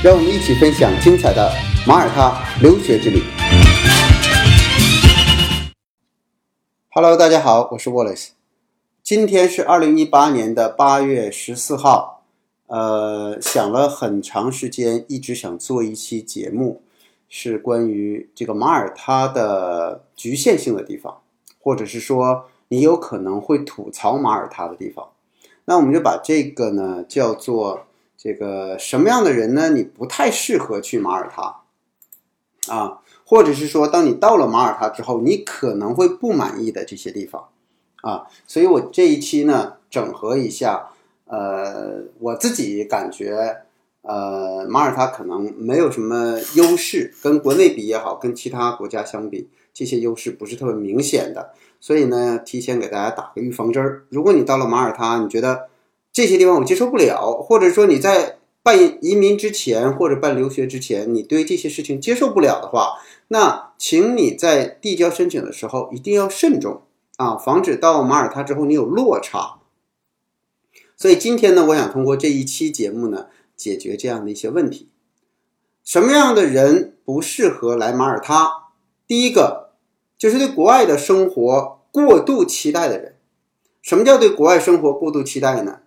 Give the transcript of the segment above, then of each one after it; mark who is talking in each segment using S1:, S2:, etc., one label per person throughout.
S1: 让我们一起分享精彩的马耳他留学之旅。Hello，大家好，我是 Wallace，今天是二零一八年的八月十四号，呃，想了很长时间，一直想做一期节目，是关于这个马耳他的局限性的地方，或者是说。你有可能会吐槽马耳他的地方，那我们就把这个呢叫做这个什么样的人呢？你不太适合去马耳他啊，或者是说，当你到了马耳他之后，你可能会不满意的这些地方啊。所以我这一期呢，整合一下，呃，我自己感觉，呃，马耳他可能没有什么优势，跟国内比也好，跟其他国家相比，这些优势不是特别明显的。所以呢，提前给大家打个预防针儿。如果你到了马耳他，你觉得这些地方我接受不了，或者说你在办移民之前或者办留学之前，你对这些事情接受不了的话，那请你在递交申请的时候一定要慎重啊，防止到马耳他之后你有落差。所以今天呢，我想通过这一期节目呢，解决这样的一些问题。什么样的人不适合来马耳他？第一个。就是对国外的生活过度期待的人。什么叫对国外生活过度期待呢？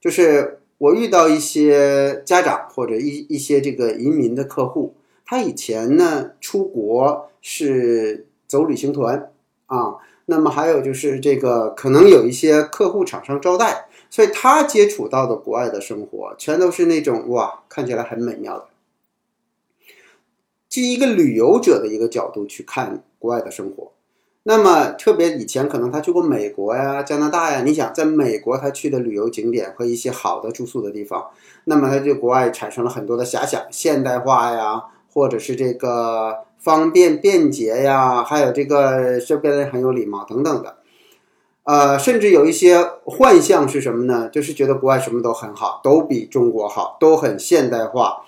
S1: 就是我遇到一些家长或者一一些这个移民的客户，他以前呢出国是走旅行团啊，那么还有就是这个可能有一些客户厂商招待，所以他接触到的国外的生活全都是那种哇，看起来很美妙的。基于一个旅游者的一个角度去看。国外的生活，那么特别以前可能他去过美国呀、加拿大呀，你想在美国他去的旅游景点和一些好的住宿的地方，那么他对国外产生了很多的遐想，现代化呀，或者是这个方便便捷呀，还有这个这边人很有礼貌等等的，呃，甚至有一些幻象是什么呢？就是觉得国外什么都很好，都比中国好，都很现代化。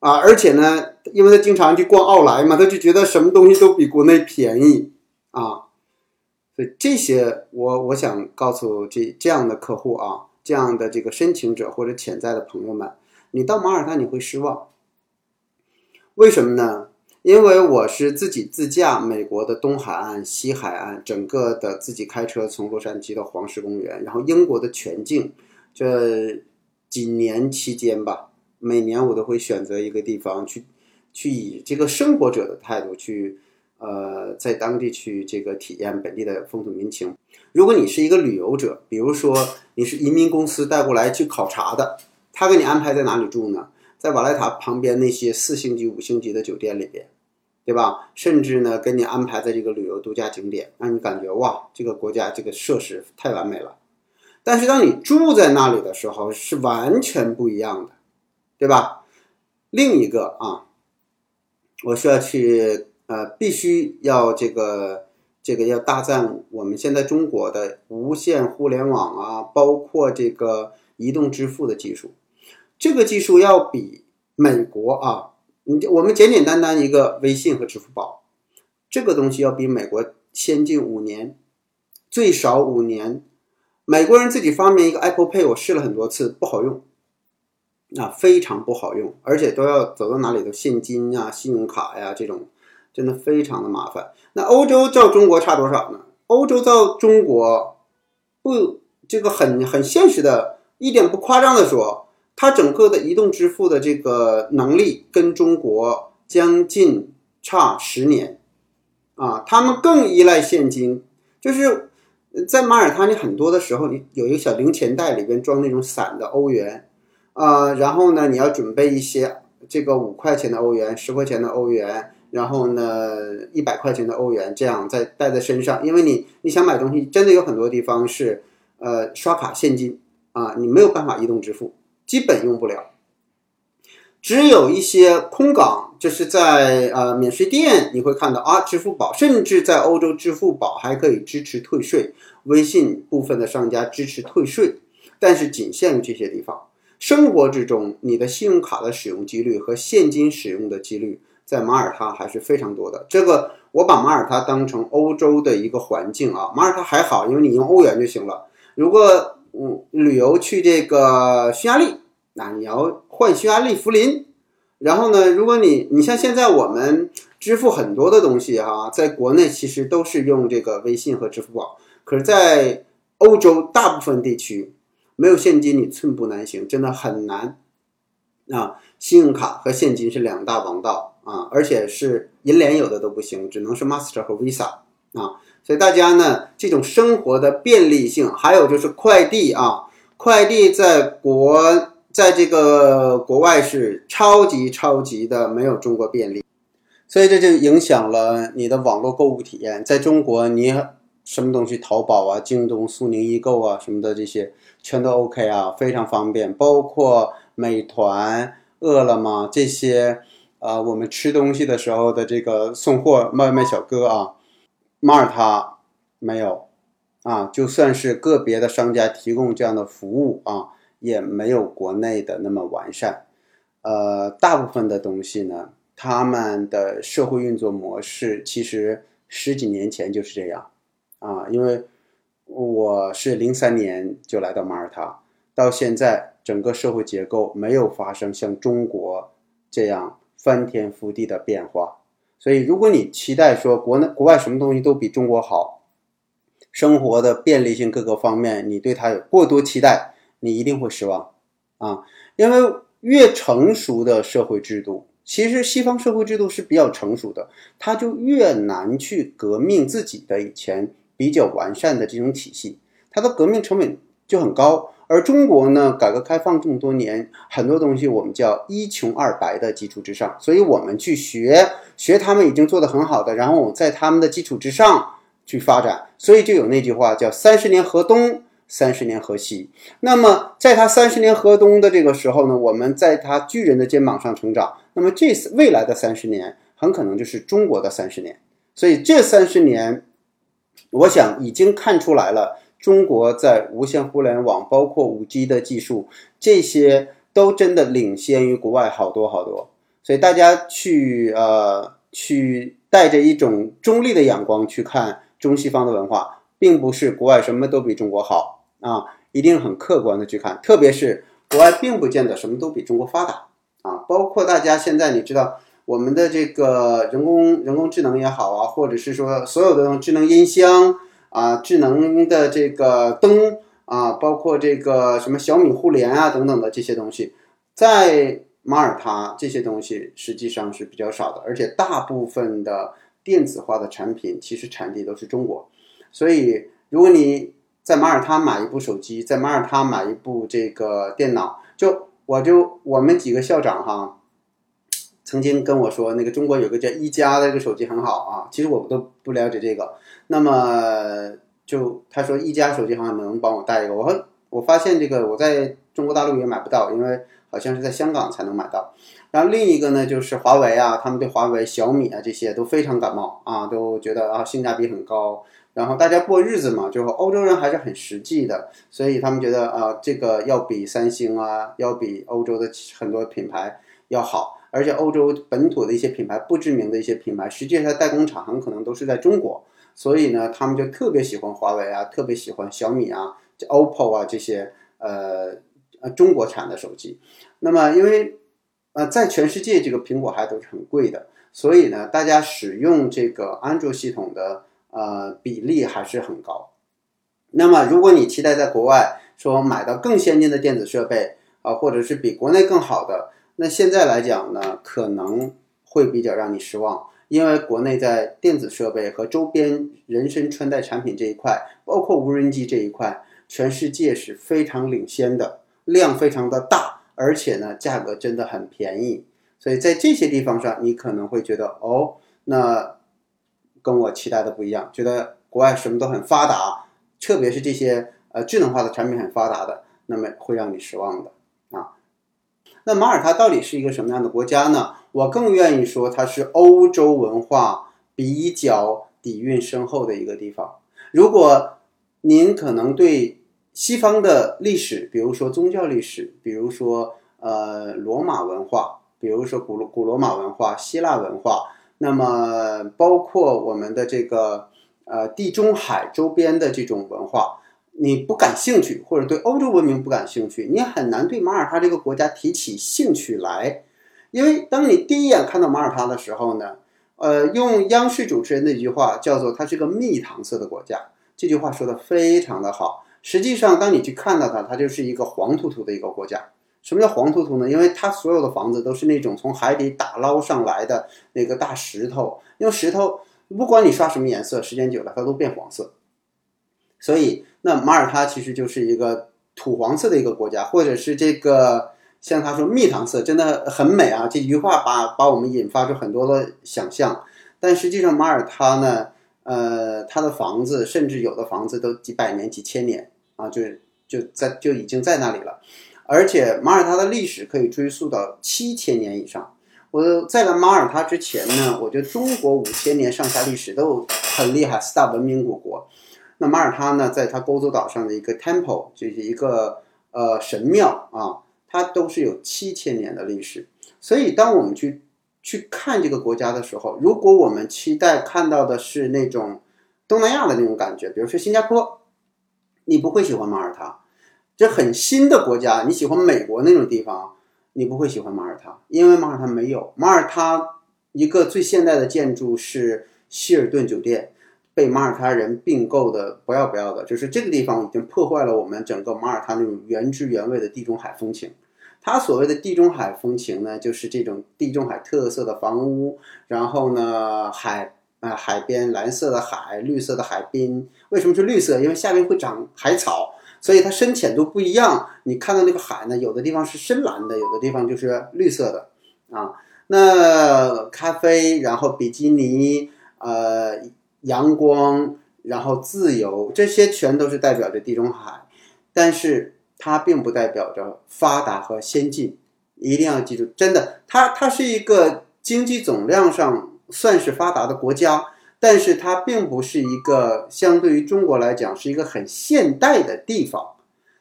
S1: 啊，而且呢，因为他经常去逛奥莱嘛，他就觉得什么东西都比国内便宜啊。所以这些，我我想告诉这这样的客户啊，这样的这个申请者或者潜在的朋友们，你到马耳他你会失望。为什么呢？因为我是自己自驾美国的东海岸、西海岸，整个的自己开车从洛杉矶到黄石公园，然后英国的全境，这几年期间吧。每年我都会选择一个地方去，去以这个生活者的态度去，呃，在当地去这个体验本地的风土民情。如果你是一个旅游者，比如说你是移民公司带过来去考察的，他给你安排在哪里住呢？在瓦莱塔旁边那些四星级、五星级的酒店里边，对吧？甚至呢，给你安排在这个旅游度假景点，让你感觉哇，这个国家这个设施太完美了。但是当你住在那里的时候，是完全不一样的。对吧？另一个啊，我需要去呃，必须要这个这个要大赞我们现在中国的无线互联网啊，包括这个移动支付的技术，这个技术要比美国啊，你我们简简单单一个微信和支付宝，这个东西要比美国先进五年，最少五年。美国人自己发明一个 Apple Pay，我试了很多次，不好用。啊，非常不好用，而且都要走到哪里都现金呀、信用卡呀，这种真的非常的麻烦。那欧洲照中国差多少呢？欧洲照中国不，这个很很现实的，一点不夸张的说，它整个的移动支付的这个能力跟中国将近差十年啊，他们更依赖现金，就是在马耳他，你很多的时候，你有一个小零钱袋，里边装那种散的欧元。呃，然后呢，你要准备一些这个五块钱的欧元、十块钱的欧元，然后呢，一百块钱的欧元，这样再带在身上，因为你你想买东西，真的有很多地方是呃刷卡现金啊，你没有办法移动支付，基本用不了。只有一些空港，就是在呃免税店，你会看到啊，支付宝，甚至在欧洲，支付宝还可以支持退税，微信部分的商家支持退税，但是仅限于这些地方。生活之中，你的信用卡的使用几率和现金使用的几率，在马耳他还是非常多的。这个我把马耳他当成欧洲的一个环境啊，马耳他还好，因为你用欧元就行了。如果嗯旅游去这个匈牙利。那你要换匈牙利福林，然后呢？如果你你像现在我们支付很多的东西哈，在国内其实都是用这个微信和支付宝，可是，在欧洲大部分地区没有现金，你寸步难行，真的很难啊！信用卡和现金是两大王道啊，而且是银联有的都不行，只能是 Master 和 Visa 啊。所以大家呢，这种生活的便利性，还有就是快递啊，快递在国。在这个国外是超级超级的没有中国便利，所以这就影响了你的网络购物体验。在中国，你什么东西，淘宝啊、京东、苏宁易购啊什么的这些全都 OK 啊，非常方便。包括美团、饿了么这些，啊，我们吃东西的时候的这个送货外卖小哥啊，马耳他没有啊，就算是个别的商家提供这样的服务啊。也没有国内的那么完善，呃，大部分的东西呢，他们的社会运作模式其实十几年前就是这样，啊，因为我是零三年就来到马耳他，到现在整个社会结构没有发生像中国这样翻天覆地的变化，所以如果你期待说国内国外什么东西都比中国好，生活的便利性各个方面，你对它有过多期待。你一定会失望，啊，因为越成熟的社会制度，其实西方社会制度是比较成熟的，它就越难去革命自己的以前比较完善的这种体系，它的革命成本就很高。而中国呢，改革开放这么多年，很多东西我们叫一穷二白的基础之上，所以我们去学学他们已经做得很好的，然后我在他们的基础之上去发展，所以就有那句话叫三十年河东。三十年河西，那么在他三十年河东的这个时候呢，我们在他巨人的肩膀上成长。那么这未来的三十年，很可能就是中国的三十年。所以这三十年，我想已经看出来了，中国在无线互联网，包括五 G 的技术，这些都真的领先于国外好多好多。所以大家去呃去带着一种中立的眼光去看中西方的文化，并不是国外什么都比中国好。啊，一定很客观的去看，特别是国外并不见得什么都比中国发达啊。包括大家现在你知道，我们的这个人工人工智能也好啊，或者是说所有的智能音箱啊、智能的这个灯啊，包括这个什么小米互联啊等等的这些东西，在马耳他这些东西实际上是比较少的，而且大部分的电子化的产品其实产地都是中国，所以如果你在马耳他买一部手机，在马耳他买一部这个电脑，就我就我们几个校长哈，曾经跟我说，那个中国有个叫一加的这个手机很好啊，其实我都不了解这个。那么就他说一加手机好像能帮我带一个，我说我发现这个我在中国大陆也买不到，因为好像是在香港才能买到。然后另一个呢，就是华为啊，他们对华为、小米啊这些都非常感冒啊，都觉得啊性价比很高。然后大家过日子嘛，就是欧洲人还是很实际的，所以他们觉得啊，这个要比三星啊，要比欧洲的很多品牌要好，而且欧洲本土的一些品牌，不知名的一些品牌，实际上代工厂很可能都是在中国，所以呢，他们就特别喜欢华为啊，特别喜欢小米啊、OPPO 啊这些呃呃中国产的手机。那么因为呃在全世界这个苹果还都是很贵的，所以呢，大家使用这个安卓系统的。呃，比例还是很高。那么，如果你期待在国外说买到更先进的电子设备啊，或者是比国内更好的，那现在来讲呢，可能会比较让你失望，因为国内在电子设备和周边人身穿戴产品这一块，包括无人机这一块，全世界是非常领先的，量非常的大，而且呢，价格真的很便宜。所以在这些地方上，你可能会觉得哦，那。跟我期待的不一样，觉得国外什么都很发达，特别是这些呃智能化的产品很发达的，那么会让你失望的。那马耳他到底是一个什么样的国家呢？我更愿意说它是欧洲文化比较底蕴深厚的一个地方。如果您可能对西方的历史，比如说宗教历史，比如说呃罗马文化，比如说古古罗马文化、希腊文化，那么包括我们的这个呃地中海周边的这种文化。你不感兴趣，或者对欧洲文明不感兴趣，你很难对马耳他这个国家提起兴趣来，因为当你第一眼看到马耳他的时候呢，呃，用央视主持人的一句话叫做“它是个蜜糖色的国家”，这句话说的非常的好。实际上，当你去看到它，它就是一个黄秃秃的一个国家。什么叫黄秃秃呢？因为它所有的房子都是那种从海底打捞上来的那个大石头，用石头，不管你刷什么颜色，时间久了它都变黄色。所以，那马耳他其实就是一个土黄色的一个国家，或者是这个像他说蜜糖色，真的很美啊！这句话把把我们引发出很多的想象。但实际上，马耳他呢，呃，它的房子甚至有的房子都几百年、几千年啊，就就在就已经在那里了。而且，马耳他的历史可以追溯到七千年以上。我在来马耳他之前呢，我觉得中国五千年上下历史都很厉害，四大文明古国。那马耳他呢，在它勾洲岛上的一个 temple，就是一个呃神庙啊，它都是有七千年的历史。所以，当我们去去看这个国家的时候，如果我们期待看到的是那种东南亚的那种感觉，比如说新加坡，你不会喜欢马耳他。这很新的国家，你喜欢美国那种地方，你不会喜欢马耳他，因为马耳他没有。马耳他一个最现代的建筑是希尔顿酒店。被马耳他人并购的不要不要的，就是这个地方已经破坏了我们整个马耳他那种原汁原味的地中海风情。它所谓的地中海风情呢，就是这种地中海特色的房屋，然后呢海啊海边蓝色的海，绿色的海滨。为什么是绿色？因为下面会长海草，所以它深浅度不一样。你看到那个海呢，有的地方是深蓝的，有的地方就是绿色的啊。那咖啡，然后比基尼，呃。阳光，然后自由，这些全都是代表着地中海，但是它并不代表着发达和先进。一定要记住，真的，它它是一个经济总量上算是发达的国家，但是它并不是一个相对于中国来讲是一个很现代的地方。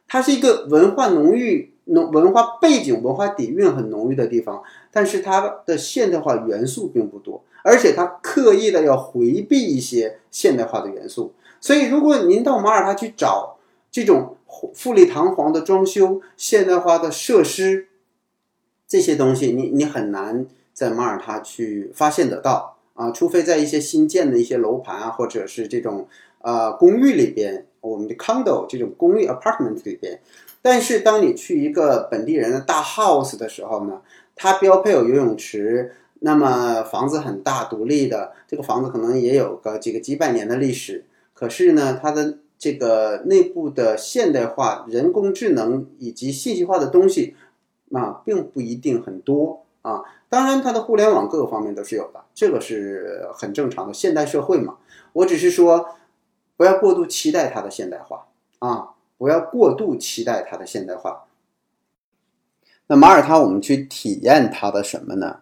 S1: 它是一个文化浓郁、浓文化背景、文化底蕴很浓郁的地方，但是它的现代化元素并不多。而且他刻意的要回避一些现代化的元素，所以如果您到马耳他去找这种富丽堂皇的装修、现代化的设施这些东西，你你很难在马耳他去发现得到啊，除非在一些新建的一些楼盘啊，或者是这种呃公寓里边，我们的 condo 这种公寓 apartment 里边。但是当你去一个本地人的大 house 的时候呢，它标配有游泳池。那么房子很大，独立的这个房子可能也有个几个几百年的历史，可是呢，它的这个内部的现代化、人工智能以及信息化的东西啊，并不一定很多啊。当然，它的互联网各个方面都是有的，这个是很正常的现代社会嘛。我只是说，不要过度期待它的现代化啊，不要过度期待它的现代化。那马耳他，我们去体验它的什么呢？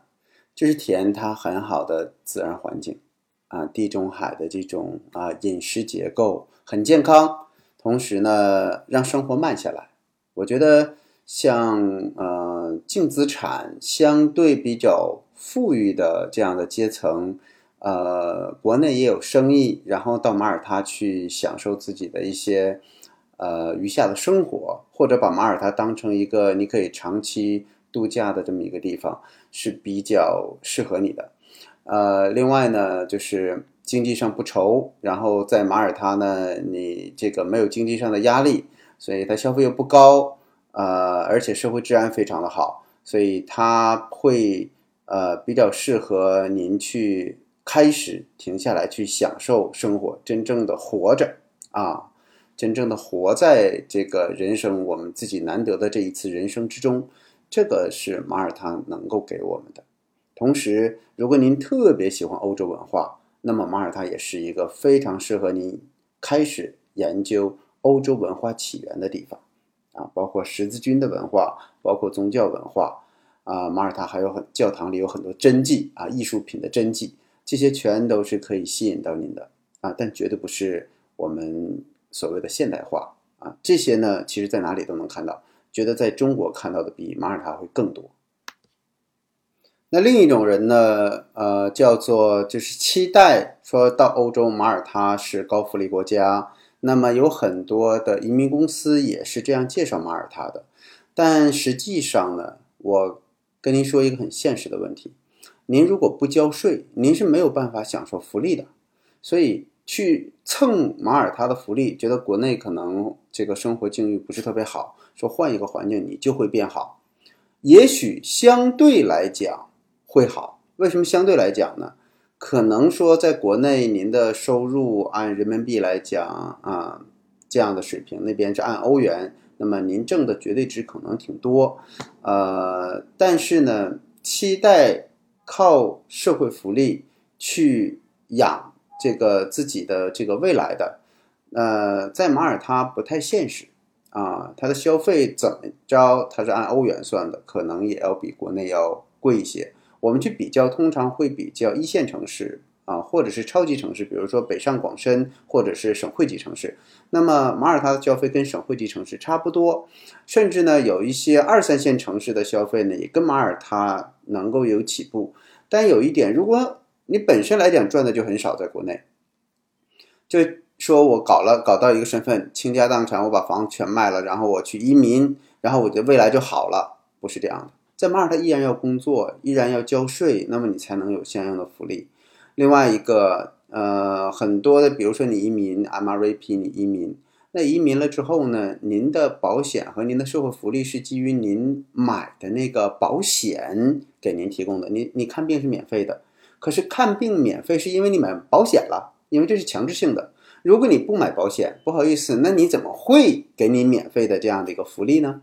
S1: 就是体验它很好的自然环境，啊，地中海的这种啊饮食结构很健康，同时呢让生活慢下来。我觉得像呃净资产相对比较富裕的这样的阶层，呃，国内也有生意，然后到马耳他去享受自己的一些呃余下的生活，或者把马耳他当成一个你可以长期。度假的这么一个地方是比较适合你的，呃，另外呢，就是经济上不愁，然后在马耳他呢，你这个没有经济上的压力，所以它消费又不高，呃，而且社会治安非常的好，所以它会呃比较适合您去开始停下来去享受生活，真正的活着啊，真正的活在这个人生我们自己难得的这一次人生之中。这个是马耳他能够给我们的。同时，如果您特别喜欢欧洲文化，那么马耳他也是一个非常适合您开始研究欧洲文化起源的地方啊，包括十字军的文化，包括宗教文化，啊，马耳他还有很教堂里有很多真迹啊，艺术品的真迹，这些全都是可以吸引到您的啊，但绝对不是我们所谓的现代化啊。这些呢，其实在哪里都能看到，觉得在中国看到的比马耳他会更多。那另一种人呢，呃，叫做就是期待说到欧洲马耳他是高福利国家，那么有很多的移民公司也是这样介绍马耳他的，但实际上呢，我。跟您说一个很现实的问题，您如果不交税，您是没有办法享受福利的。所以去蹭马耳他的福利，觉得国内可能这个生活境遇不是特别好，说换一个环境你就会变好，也许相对来讲会好。为什么相对来讲呢？可能说在国内您的收入按人民币来讲啊这样的水平，那边是按欧元。那么您挣的绝对值可能挺多，呃，但是呢，期待靠社会福利去养这个自己的这个未来的，呃，在马耳他不太现实啊。它的消费怎么着？它是按欧元算的，可能也要比国内要贵一些。我们去比较，通常会比较一线城市。啊，或者是超级城市，比如说北上广深，或者是省会级城市。那么马耳他的消费跟省会级城市差不多，甚至呢有一些二三线城市的消费呢也跟马耳他能够有起步。但有一点，如果你本身来讲赚的就很少，在国内，就说我搞了搞到一个身份，倾家荡产，我把房子全卖了，然后我去移民，然后我的未来就好了，不是这样的。在马耳他依然要工作，依然要交税，那么你才能有相应的福利。另外一个，呃，很多的，比如说你移民 M R A P，你移民，那移民了之后呢，您的保险和您的社会福利是基于您买的那个保险给您提供的。你你看病是免费的，可是看病免费是因为你买保险了，因为这是强制性的。如果你不买保险，不好意思，那你怎么会给你免费的这样的一个福利呢？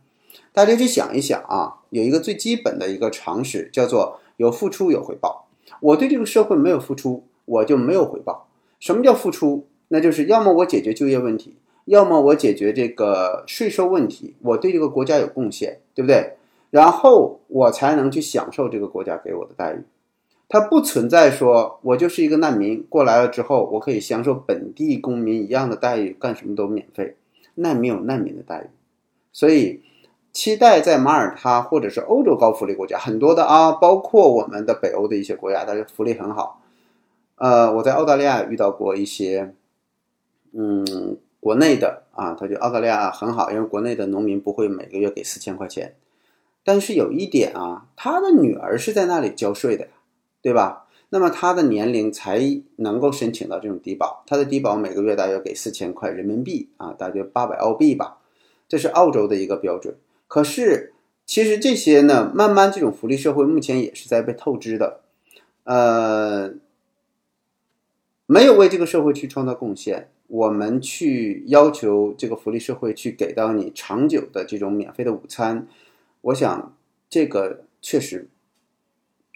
S1: 大家去想一想啊，有一个最基本的一个常识，叫做有付出有回报。我对这个社会没有付出，我就没有回报。什么叫付出？那就是要么我解决就业问题，要么我解决这个税收问题，我对这个国家有贡献，对不对？然后我才能去享受这个国家给我的待遇。它不存在说我就是一个难民过来了之后，我可以享受本地公民一样的待遇，干什么都免费。难民有难民的待遇，所以。期待在马耳他或者是欧洲高福利国家很多的啊，包括我们的北欧的一些国家，它的福利很好。呃，我在澳大利亚遇到过一些，嗯，国内的啊，他就澳大利亚很好，因为国内的农民不会每个月给四千块钱。但是有一点啊，他的女儿是在那里交税的呀，对吧？那么他的年龄才能够申请到这种低保，他的低保每个月大约给四千块人民币啊，大约八百澳币吧，这是澳洲的一个标准。可是，其实这些呢，慢慢这种福利社会目前也是在被透支的，呃，没有为这个社会去创造贡献。我们去要求这个福利社会去给到你长久的这种免费的午餐，我想这个确实，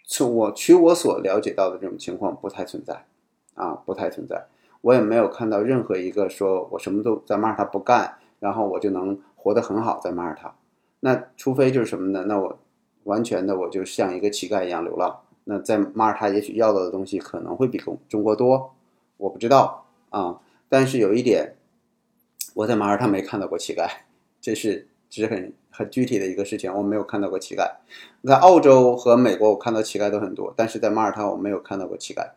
S1: 从我取我所了解到的这种情况不太存在，啊，不太存在。我也没有看到任何一个说我什么都在马耳他不干，然后我就能活得很好在马耳他。那除非就是什么呢？那我完全的我就像一个乞丐一样流浪。那在马耳他也许要到的东西可能会比中中国多，我不知道啊。但是有一点，我在马耳他没看到过乞丐，这是是很很具体的一个事情。我没有看到过乞丐。在澳洲和美国，我看到乞丐都很多，但是在马耳他我没有看到过乞丐。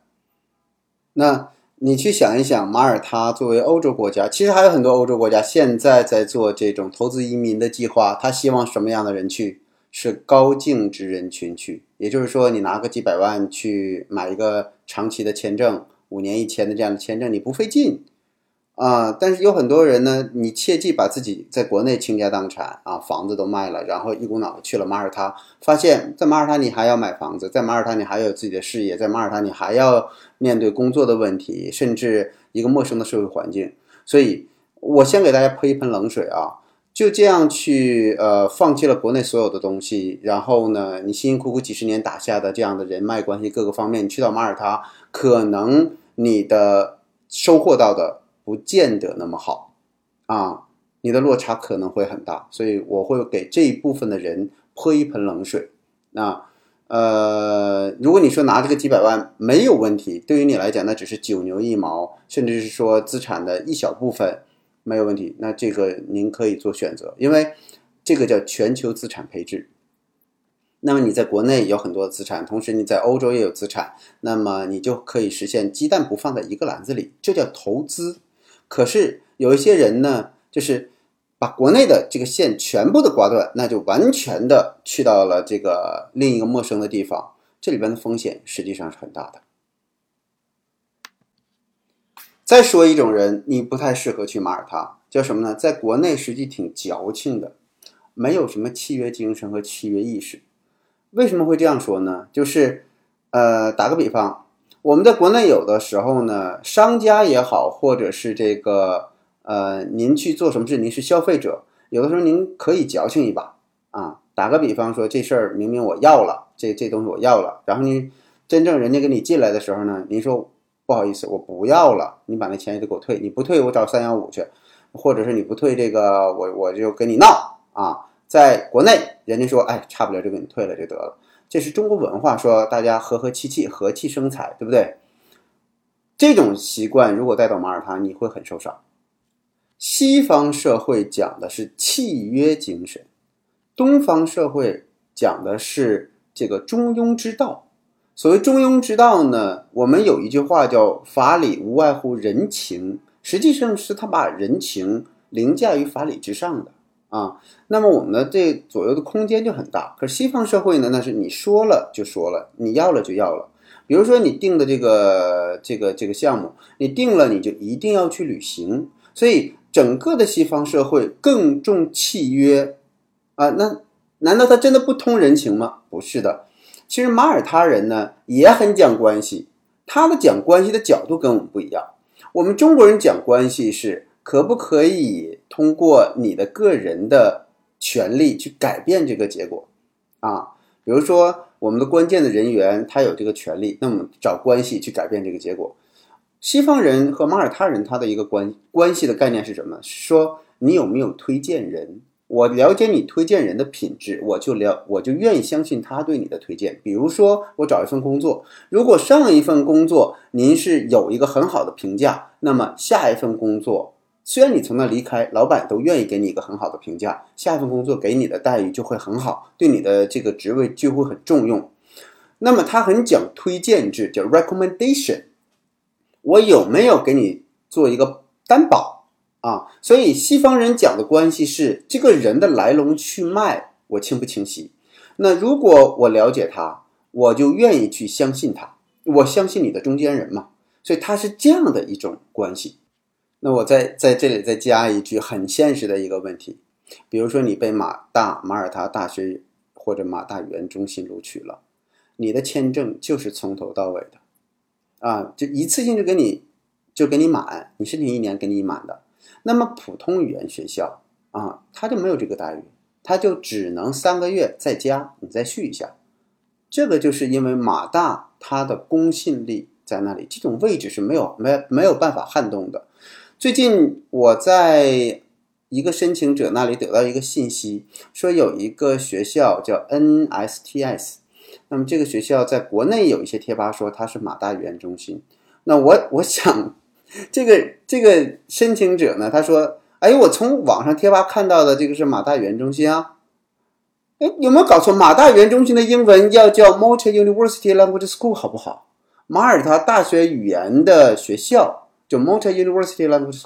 S1: 那。你去想一想，马耳他作为欧洲国家，其实还有很多欧洲国家现在在做这种投资移民的计划。他希望什么样的人去？是高净值人群去，也就是说，你拿个几百万去买一个长期的签证，五年一签的这样的签证，你不费劲。啊，但是有很多人呢，你切记把自己在国内倾家荡产啊，房子都卖了，然后一股脑去了马耳他，发现，在马耳他你还要买房子，在马耳他你还有自己的事业，在马耳他你还要面对工作的问题，甚至一个陌生的社会环境。所以，我先给大家泼一盆冷水啊，就这样去呃放弃了国内所有的东西，然后呢，你辛辛苦苦几十年打下的这样的人脉关系各个方面，你去到马耳他，可能你的收获到的。不见得那么好，啊，你的落差可能会很大，所以我会给这一部分的人泼一盆冷水。那呃，如果你说拿这个几百万没有问题，对于你来讲那只是九牛一毛，甚至是说资产的一小部分没有问题，那这个您可以做选择，因为这个叫全球资产配置。那么你在国内有很多资产，同时你在欧洲也有资产，那么你就可以实现鸡蛋不放在一个篮子里，这叫投资。可是有一些人呢，就是把国内的这个线全部的刮断，那就完全的去到了这个另一个陌生的地方，这里边的风险实际上是很大的。再说一种人，你不太适合去马耳他，叫什么呢？在国内实际挺矫情的，没有什么契约精神和契约意识。为什么会这样说呢？就是，呃，打个比方，我们在国内有的时候呢，商家也好，或者是这个，呃，您去做什么事，您是消费者，有的时候您可以矫情一把啊。打个比方说，这事儿明明我要了，这这东西我要了，然后您真正人家给你进来的时候呢，您说不好意思，我不要了，你把那钱也得给我退，你不退我找三幺五去，或者是你不退这个，我我就跟你闹啊。在国内，人家说，哎，差不了就给你退了就得了。这是中国文化，说大家和和气气，和气生财，对不对？这种习惯如果带到马耳他，你会很受伤。西方社会讲的是契约精神，东方社会讲的是这个中庸之道。所谓中庸之道呢，我们有一句话叫“法理无外乎人情”，实际上是他把人情凌驾于法理之上的。啊，那么我们的这左右的空间就很大。可是西方社会呢，那是你说了就说了，你要了就要了。比如说你定的这个这个这个项目，你定了你就一定要去履行。所以整个的西方社会更重契约啊。那难道他真的不通人情吗？不是的。其实马耳他人呢也很讲关系，他的讲关系的角度跟我们不一样。我们中国人讲关系是。可不可以通过你的个人的权利去改变这个结果啊？比如说，我们的关键的人员他有这个权利，那么找关系去改变这个结果。西方人和马耳他人他的一个关关系的概念是什么？说你有没有推荐人？我了解你推荐人的品质，我就了我就愿意相信他对你的推荐。比如说，我找一份工作，如果上一份工作您是有一个很好的评价，那么下一份工作。虽然你从那离开，老板都愿意给你一个很好的评价，下一份工作给你的待遇就会很好，对你的这个职位就会很重用。那么他很讲推荐制，叫 recommendation。我有没有给你做一个担保啊？所以西方人讲的关系是这个人的来龙去脉，我清不清晰？那如果我了解他，我就愿意去相信他，我相信你的中间人嘛。所以他是这样的一种关系。那我在在这里再加一句很现实的一个问题，比如说你被马大马耳他大学或者马大语言中心录取了，你的签证就是从头到尾的，啊，就一次性就给你就给你满，你申请一年给你满的。那么普通语言学校啊，他就没有这个待遇，他就只能三个月再加，你再续一下。这个就是因为马大它的公信力在那里，这种位置是没有没没有办法撼动的。最近我在一个申请者那里得到一个信息，说有一个学校叫 NSTS，那么这个学校在国内有一些贴吧说它是马大语言中心。那我我想，这个这个申请者呢，他说：“哎，我从网上贴吧看到的这个是马大语言中心啊，哎，有没有搞错？马大语言中心的英文要叫 Malta University Language School，好不好？马耳他大学语言的学校。”就 Malta University Language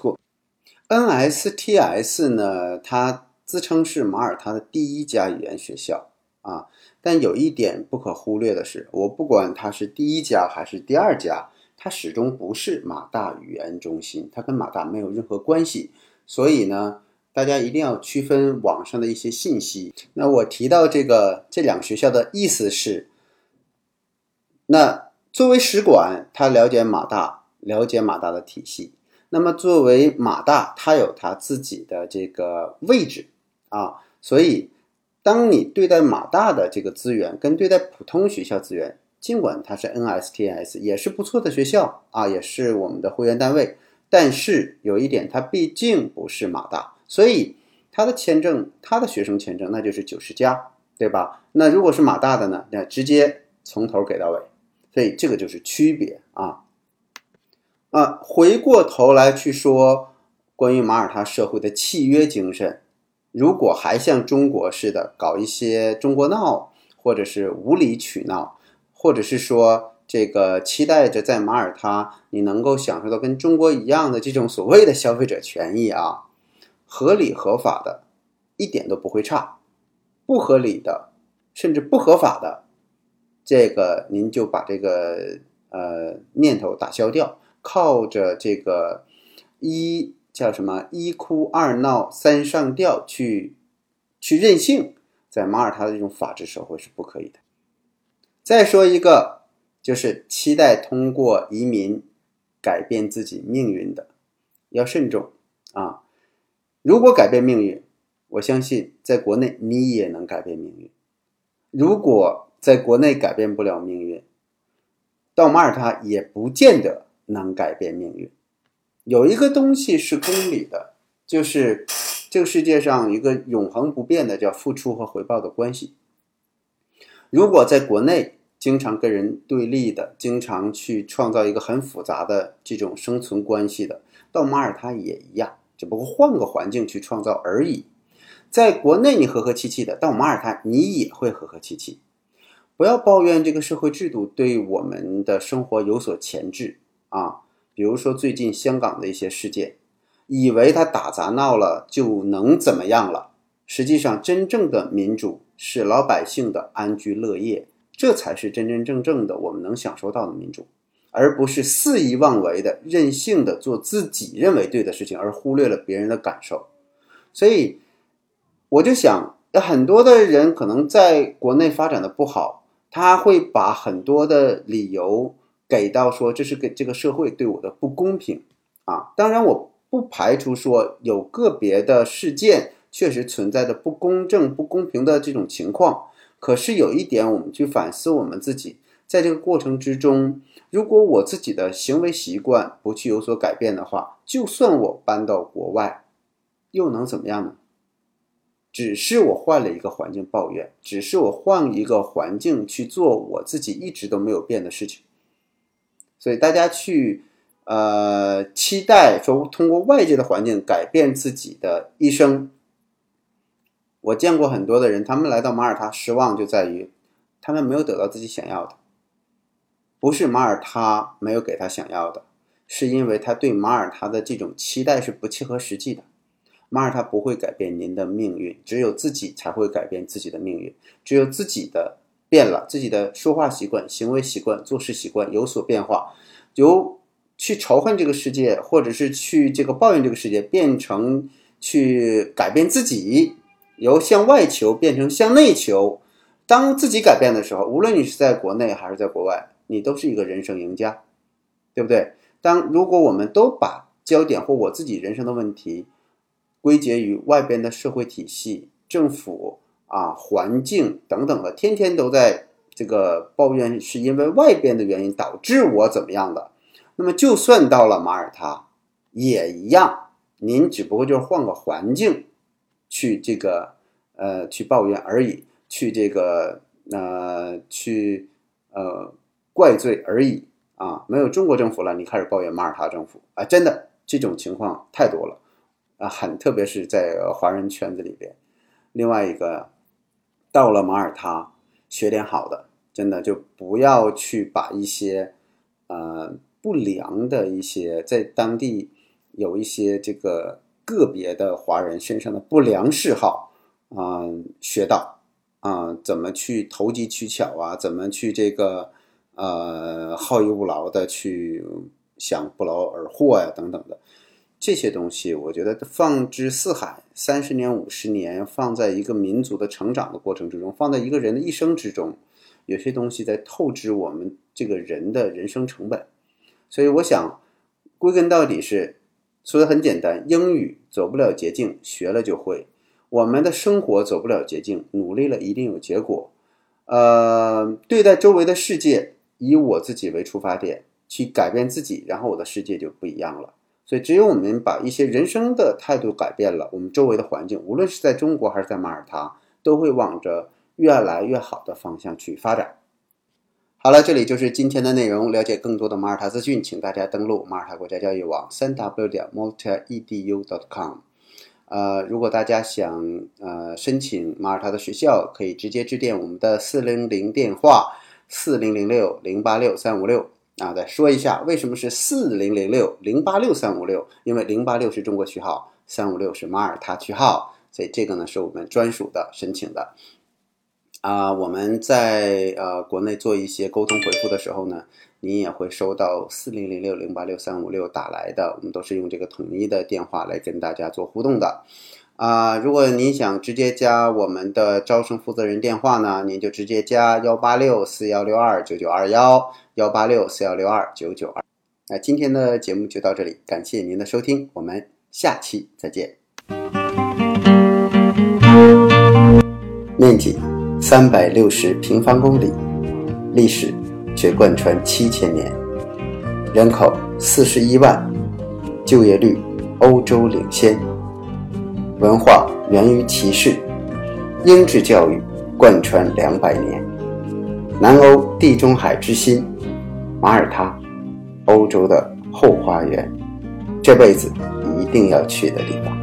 S1: School，NSTS 呢，它自称是马耳他的第一家语言学校啊。但有一点不可忽略的是，我不管它是第一家还是第二家，它始终不是马大语言中心，它跟马大没有任何关系。所以呢，大家一定要区分网上的一些信息。那我提到这个这两个学校的意思是，那作为使馆，他了解马大。了解马大的体系，那么作为马大，它有它自己的这个位置啊，所以当你对待马大的这个资源，跟对待普通学校资源，尽管它是 NSTS，也是不错的学校啊，也是我们的会员单位，但是有一点，它毕竟不是马大，所以它的签证，它的学生签证那就是九十加，对吧？那如果是马大的呢，那直接从头给到尾，所以这个就是区别啊。啊，回过头来去说关于马耳他社会的契约精神，如果还像中国似的搞一些中国闹，或者是无理取闹，或者是说这个期待着在马耳他你能够享受到跟中国一样的这种所谓的消费者权益啊，合理合法的，一点都不会差；不合理的，甚至不合法的，这个您就把这个呃念头打消掉。靠着这个一叫什么一哭二闹三上吊去去任性，在马耳他的这种法治社会是不可以的。再说一个，就是期待通过移民改变自己命运的，要慎重啊！如果改变命运，我相信在国内你也能改变命运；如果在国内改变不了命运，到马耳他也不见得。能改变命运，有一个东西是公理的，就是这个世界上一个永恒不变的叫付出和回报的关系。如果在国内经常跟人对立的，经常去创造一个很复杂的这种生存关系的，到马耳他也一样，只不过换个环境去创造而已。在国内你和和气气的，到马耳他你也会和和气气。不要抱怨这个社会制度对我们的生活有所钳制。啊，比如说最近香港的一些事件，以为他打砸闹了就能怎么样了？实际上，真正的民主是老百姓的安居乐业，这才是真真正正的我们能享受到的民主，而不是肆意妄为的任性的做自己认为对的事情，而忽略了别人的感受。所以，我就想，很多的人可能在国内发展的不好，他会把很多的理由。给到说这是给这个社会对我的不公平啊！当然，我不排除说有个别的事件确实存在的不公正、不公平的这种情况。可是有一点，我们去反思我们自己，在这个过程之中，如果我自己的行为习惯不去有所改变的话，就算我搬到国外，又能怎么样呢？只是我换了一个环境抱怨，只是我换一个环境去做我自己一直都没有变的事情。所以大家去，呃，期待说通过外界的环境改变自己的一生。我见过很多的人，他们来到马耳他失望就在于，他们没有得到自己想要的。不是马耳他没有给他想要的，是因为他对马耳他的这种期待是不切合实际的。马耳他不会改变您的命运，只有自己才会改变自己的命运，只有自己的。变了自己的说话习惯、行为习惯、做事习惯有所变化，由去仇恨这个世界，或者是去这个抱怨这个世界，变成去改变自己，由向外求变成向内求。当自己改变的时候，无论你是在国内还是在国外，你都是一个人生赢家，对不对？当如果我们都把焦点或我自己人生的问题归结于外边的社会体系、政府。啊，环境等等的，天天都在这个抱怨，是因为外边的原因导致我怎么样的？那么就算到了马耳他，也一样，您只不过就是换个环境，去这个呃去抱怨而已，去这个呃去呃怪罪而已啊！没有中国政府了，你开始抱怨马耳他政府啊！真的这种情况太多了啊，很特别是在华人圈子里边。另外一个。到了马耳他，学点好的，真的就不要去把一些，呃，不良的一些在当地有一些这个个别的华人身上的不良嗜好，啊，学到，啊，怎么去投机取巧啊，怎么去这个，呃，好逸恶劳的去想不劳而获呀，等等的。这些东西，我觉得放之四海，三十年、五十年，放在一个民族的成长的过程之中，放在一个人的一生之中，有些东西在透支我们这个人的人生成本。所以，我想归根到底是说的很简单：英语走不了捷径，学了就会；我们的生活走不了捷径，努力了一定有结果。呃，对待周围的世界，以我自己为出发点去改变自己，然后我的世界就不一样了。所以，只有我们把一些人生的态度改变了，我们周围的环境，无论是在中国还是在马耳他，都会往着越来越好的方向去发展。好了，这里就是今天的内容。了解更多的马耳他资讯，请大家登录马耳他国家教育网三 w 点 maltaedu.com。呃，如果大家想呃申请马耳他的学校，可以直接致电我们的四零零电话四零零六零八六三五六啊。再说一下，为什么是四零零六零八六三五六？因为零八六是中国区号，三五六是马耳他区号，所以这个呢是我们专属的申请的。啊，我们在呃国内做一些沟通回复的时候呢，您也会收到四零零六零八六三五六打来的，我们都是用这个统一的电话来跟大家做互动的。啊，如果您想直接加我们的招生负责人电话呢，您就直接加幺八六四幺六二九九二幺幺八六四幺六二九九二。那今天的节目就到这里，感谢您的收听，我们下期再见。面积。三百六十平方公里，历史却贯穿七千年，人口四十一万，就业率欧洲领先，文化源于骑士，英制教育贯穿两百年，南欧地中海之心，马耳他，欧洲的后花园，这辈子一定要去的地方。